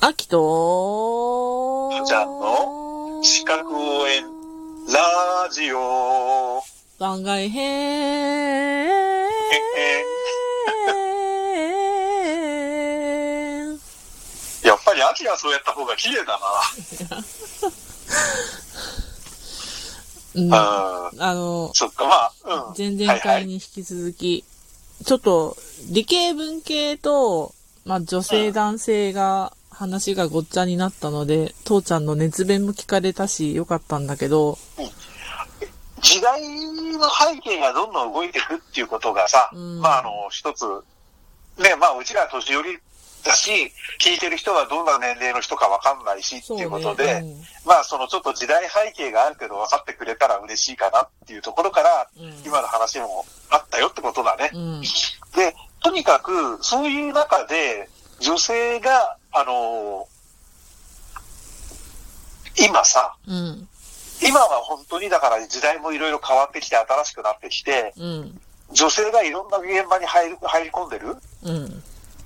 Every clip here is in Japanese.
秋と、ちゃんの資格応援ラジオ。番外編。やっぱり秋はそうやった方が綺麗だ うん、な。あうん。の、そっか、まあ、うん。前々回に引き続き、ちょっと理系文系と、まあ女性男性が話がごっちゃになったので、父ちゃんの熱弁も聞かれたし、よかったんだけど、時代の背景がどんどん動いていくっていうことがさ、うんまあ、あの、一つ、ね、まあ、うちら年寄りだし、聞いてる人はどんな年齢の人かわかんないしっていうことで、うんまあ、そのちょっと時代背景があるけど分かってくれたら嬉しいかなっていうところから、うん今の話もあったよってことだね。うん。で、とにかく、そういう中で、女性が、あの今さ、うん。今は本当にだから時代もいろいろ変わってきて新しくなってきて、うん。女性がいろんな現場に入る入り込んでる？うん。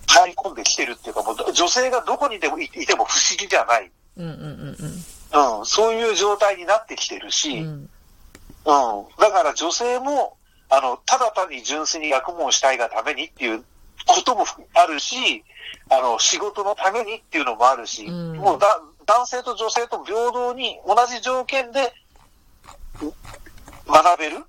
入り込んできてるっていうか、もう女性がどこにでもいいても不思議じゃない。うん。うん。うん。うん、そういう状態になってきてるし、うん。うん。だから女性も、あの、ただ単に純粋に学問をしたいがためにっていうこともあるし、あの、仕事のためにっていうのもあるし、うんもうだ男性と女性と平等に同じ条件で学べる？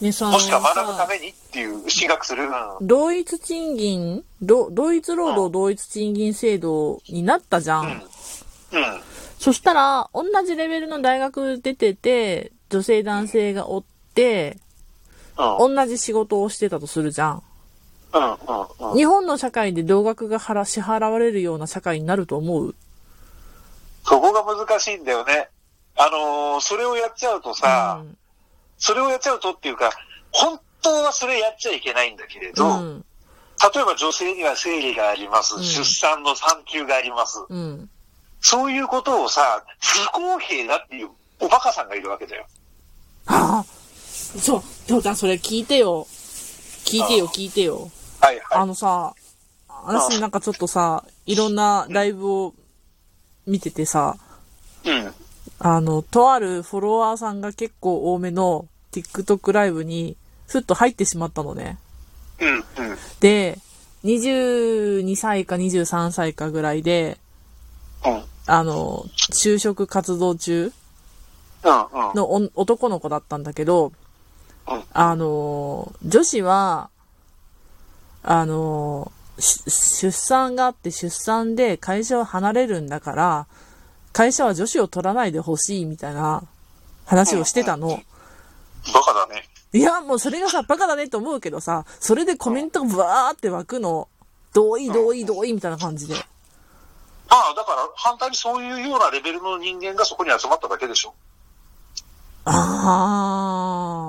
ね、そのもしくは学ぶためにっていう、進学する？うん。同一賃金、ど同一労働同一賃金制度になったじゃん。うん。うん。そしたら、同じレベルの大学出てて、女性男性がおって、うん。同じ仕事をしてたとするじゃん。うん。うん。うん。日本の社会で同額が払支払われるような社会になると思う？そこが難しいんだよね。あのーそれをやっちゃうとさ、うんそれをやっちゃうとっていうか、本当はそれやっちゃいけないんだけれど、うん。例えば女性には生理があります、うん出産の産休があります。うん。そういうことをさ、不公平だっていうおバカさんがいるわけだよ。ああそう、父ちゃんそれ聞いてよ。聞いてよ、聞いてよ。はいはい。あのさ、私なんかちょっとさ、いろんなライブを見ててさ、うん。あの、とあるフォロワーさんが結構多めの TikTok ライブに、ふっと入ってしまったのね。うん。うん。で、22歳か23歳かぐらいで、うん。あの、就職活動中。のお男の子だったんだけど、うんあの、女子は、あの、し出産があって出産で会社を離れるんだから、会社は女子を取らないでほしいみたいな話をしてたの。バカだね。いや、もうそれがさ、バカだねって思うけどさ、それでコメントがバーって湧くの。同意、同意、同意みたいな感じで。まあ、だから反対にそういうようなレベルの人間がそこに集まっただけでしょ。ああ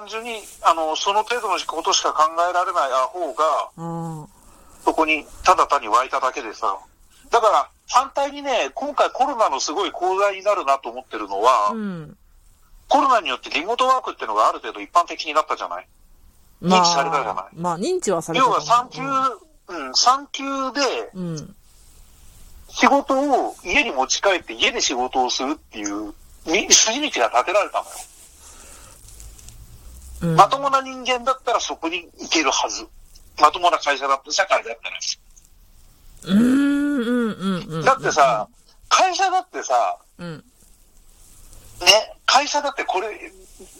単純に、あのーその程度のことしか考えられないアホが、あ。うん。そこにただ単に湧いただけでさ。だから、反対にね、今回コロナのすごい功罪になるなと思ってるのは、うん。コロナによってリモートワークっていうのがある程度一般的になったじゃない？認知されたじゃない？まあ、認知はされた要は産休、うん、産休でうん。仕事を家に持ち帰って家で仕事をするっていうみ筋道が立てられたのよ。うん。まともな人間だったらそこに行けるはず。まともな会社だった、社会だったら。うーん、うん、うん、うん。だってさ、会社だってさ、うん。ね、会社だってこれ、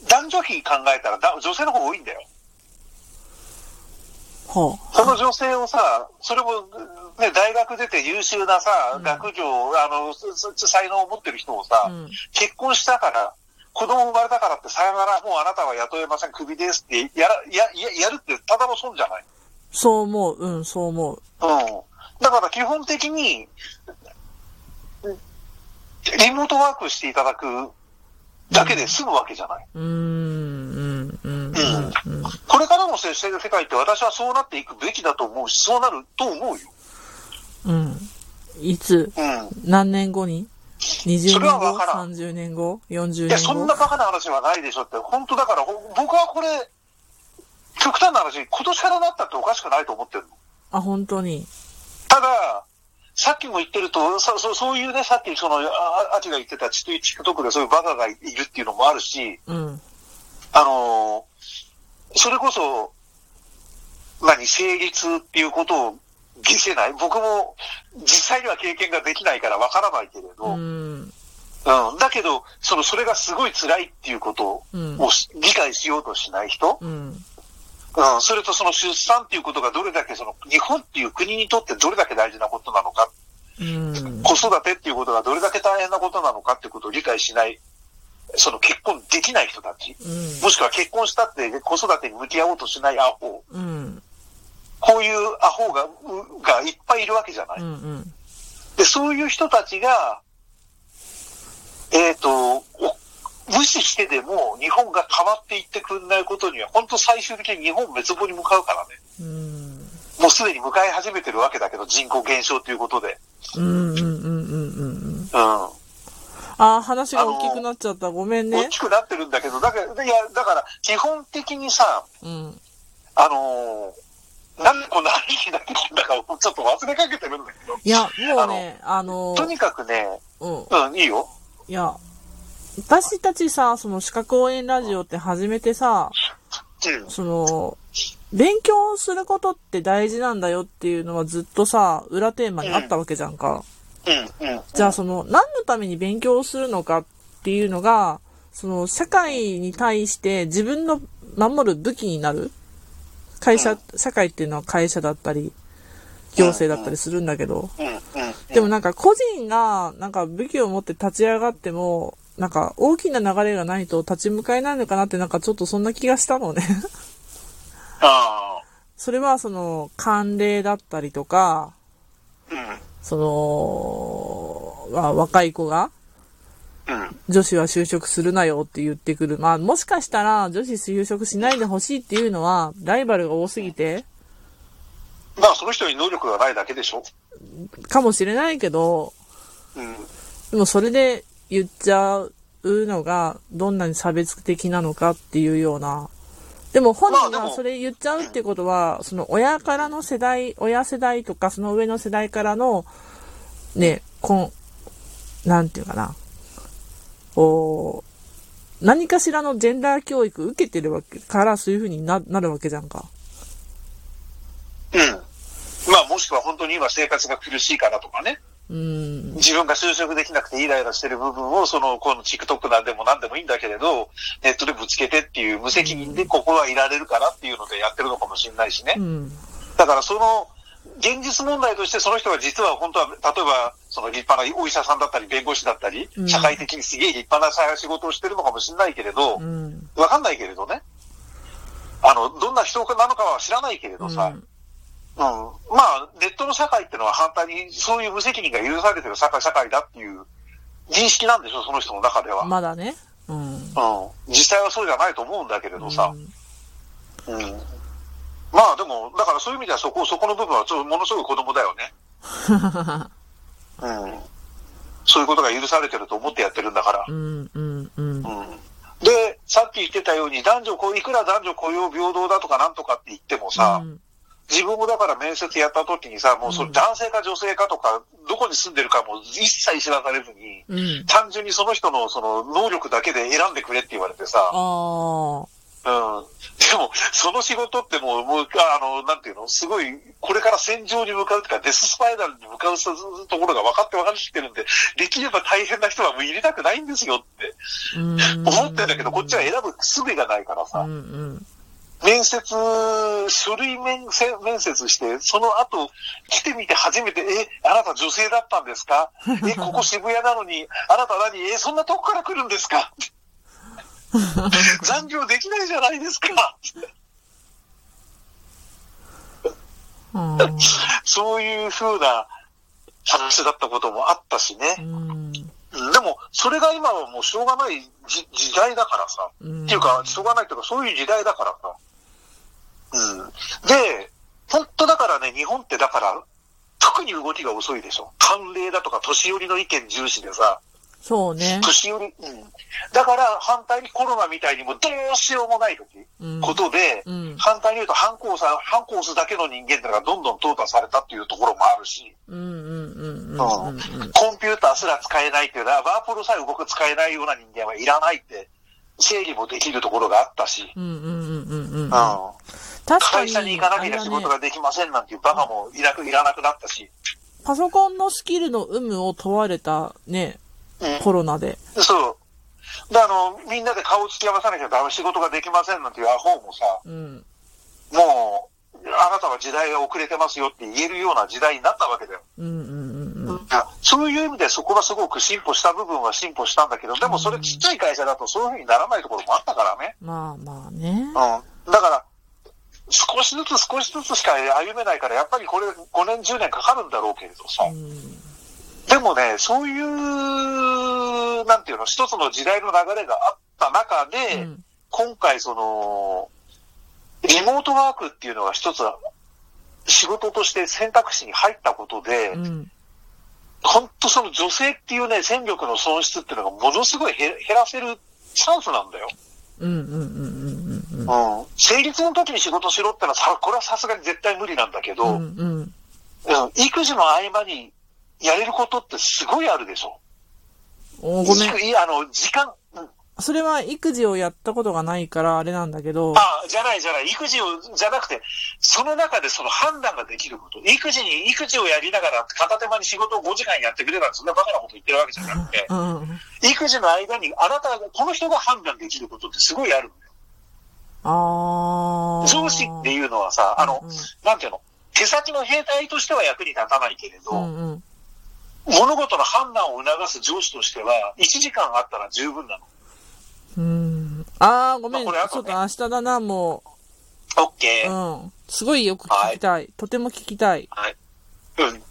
男女比考えたらだ女性の方が多いんだよ。はその女性をさ、それも、ね、大学出て優秀なさ、うん学業、あの、すす才能を持ってる人をさ、あ。うん。結婚したから、子供生まれたからってさよなら、もうあなたは雇えません、クビですってやら、や、や、やるってただの損じゃない。そう思う、うん、そう思う。うん。だから基本的に、リモートワークしていただくだけで済むわけじゃない。うーん、うん、うん、うん。うん。これからの接している世界って私はそうなっていくべきだと思うし、そうなると思うよ。うん。いつ、うん。何年後に ?20 それは年後わからん ?30 年後 ?40 いや、年後？そんなバカな話はないでしょって。本当だから、ほ僕はこれ、極端な話、今年からなったっておかしくないと思ってるの。あ、本当に？ただ、最さっきも言ってると、そそそういうね、さっきその、ああちが言ってたチト TikTok でそういうバカがいるっていうのもあるし、うん。あのーそれこそ、何、成立っていうことを見せない僕も実際には経験ができないからわからないけれど、ううん、ん。だけど、その、それがすごい辛いっていうことうん。をし理解しようとしない人、うん。うん、それとその出産っていうことがどれだけその、日本っていう国にとってどれだけ大事なことなのか、うん。子育てっていうことがどれだけ大変なことなのかっていうことを理解しない、その結婚できない人たち、うん。もしくは結婚したって子育てに向き合おうとしないアホ、うん。こういうアホが、うがいっぱいいるわけじゃない。うん。うん。で、そういう人たちが、えっ、と、お無視してでも日本が変わっていってくれないことには、本当最終的に日本滅亡に向かうからね。うん。もうすでに向かい始めてるわけだけど、人口減少ということで。うん。うん。うん。うん。うん。うん。あー、話が大きくなっちゃった。ごめんね大。きくなってるんだけど、だから、いや、だから、基本的にさ、うん。あのーなんでこんな話になってきたんだか、ちょっと忘れかけてるんだけど、いや、もうね、あのとにかくね、うん。うん、いいよ。いや、私たちさ、その歯科公園ラジオって始めてさ、うん。その、勉強することって大事なんだよっていうのはずっとさ、裏テーマにあったわけじゃんか。うん、うん。じゃあその、何のために勉強をするのかっていうのが、その、社会に対して自分の守る武器になる会社、社会っていうのは会社だったり、行政だったりするんだけど。でもなんか個人がなんか武器を持って立ち上がっても、なんか大きな流れがないと立ち向かえないのかなってなんかちょっとそんな気がしたのね。あそれはその慣例だったりとか、あ、うん。その、まあ若い子がうん。女子は就職するなよって言ってくる。まあもしかしたら女子就職しないでほしいっていうのはライバルが多すぎてまあ、その人に能力がないだけでしょ。かもしれないけど、うん。でもそれで言っちゃうのがどんなに差別的なのかっていうような。でも本人がそれ言っちゃうってことは、その親からの世代、親世代とかその上の世代からの、ね、こん、なんていうかな。こう、何かしらのジェンダー教育受けてるわけからそういう風にななるわけじゃんか。うん。まあ、もしくは本当に今生活が苦しいからとかね。うん。自分が就職できなくてイライラしてる部分を、その、この TikTok なんでも何でもいいんだけれど、ネットでぶつけてっていう無責任でここはいられるからっていうのでやってるのかもしれないしねう。ん。だからその、現実問題としてその人が実は本当は、例えば、その立派なお医者さんだったり、弁護士だったりう、ん社会的にすげえ立派な仕事をしてるのかもしれないけれどう、ん。わかんないけれどね。あの、どんな人なのかは知らないけれどさ、うんうん。まあ、ネットの社会ってのは反対に、そういう無責任が許されてる社会、社会だっていう認識なんでしょ、その人の中では。まだね。うん。うん。実際はそうじゃないと思うんだけれどさう。んうん。まあでも、だからそういう意味ではそこ、そこの部分はちょっとものすごい子供だよね。うん。そういうことが許されてると思ってやってるんだからう。ん。うん。うん。うん。で、さっき言ってたように、男女こう、いくら男女雇用平等だとかなんとかって言ってもさ、うん自分もだから面接やった時にさ、もうそれうん男性か女性かとか、どこに住んでるかも一切知らされずに、うん。単純にその人のその能力だけで選んでくれって言われてさ、ああ。うん。でも、その仕事ってもう、もう、あの、なんていうの、すごい、これから戦場に向かうとか、デススパイラルに向かうところが分かって分かってるんで、できれば大変な人はもう入れたくないんですよって思ってんだけど、こっちは選ぶ術がないからさ、うんうん。面接、書類面接面接して、その後、来てみて初めて、え、あなた女性だったんですか？え、ここ渋谷なのに、あなた何？え、そんなとこから来るんですか？残業できないじゃないですかうんそういう風な話だったこともあったしね。うんうんでも、それが今はもうしょうがないじ時代だからさ。うんっていうか、しょうがないっていうか、そういう時代だからさ。うん。で、本当だからね、日本ってだから、特に動きが遅いでしょ。慣例だとか、年寄りの意見重視でさ、そうね。年寄り、うん。だから反対にコロナみたいにもうどうしようもない時、うん。ことで、うん。反対に言うと反抗さ、反抗すだけの人間ってのがどんどん淘汰されたっていうところもあるし。コンピューターすら使えないっていうのは、ワープロさえ動く使えないような人間はいらないって、整理もできるところがあったし、会社に行かなきゃ仕事ができませんなんていうバカもいなく、いらなくなったし、パソコンのスキルの有無を問われたね、うん。コロナで。そう。で、あの、みんなで顔つき合わさなきゃダメ、仕事ができませんなんていうアホもさ、うん。もう、あなたは時代が遅れてますよって言えるような時代になったわけだよ。うんうんうんうん。そういう意味でそこがすごく進歩した部分は進歩したんだけど、でもそれちっちゃい会社だとそういうふうにならないところもあったからね。まあまあね。うん。だから、少しずつ少しずつしか歩めないから、やっぱりこれ5年10年かかるんだろうけれどさ。うん。でもね、そういう、なんていうの、一つの時代の流れがあった中で、うん今回その、リモートワークっていうのが一つ仕事として選択肢に入ったことで、うん。本当その女性っていうね、戦力の損失っていうのがものすごい減減らせるチャンスなんだよ。うんうんうんうんうんうん。成立の時に仕事しろってのはさ、これはさすがに絶対無理なんだけど、うん。ううんん育児の合間にやれることってすごいあるでしょ。ごめん。いいあの、時間、うんそれは育児をやったことがないからあれなんだけど、あ、じゃないじゃない。育児を、じゃなくて、その中でその判断ができること。育児に、育児をやりながら片手間に仕事を5時間やってくれなんてそんなバカなこと言ってるわけじゃなくて、うん。育児の間にあなたが、この人が判断できることってすごいあるんだよ。ああ。上司っていうのはさ、あの、うんなんていうの、手先の兵隊としては役に立たないけれど、うんうん。物事の判断を促す上司としては、1時間あったら十分なの。うん。ああ、ごめん。ちまあねょっと明日だな、もオッケう。ー。うん。すごいよく聞きたい。とても聞きたい。はい。うん。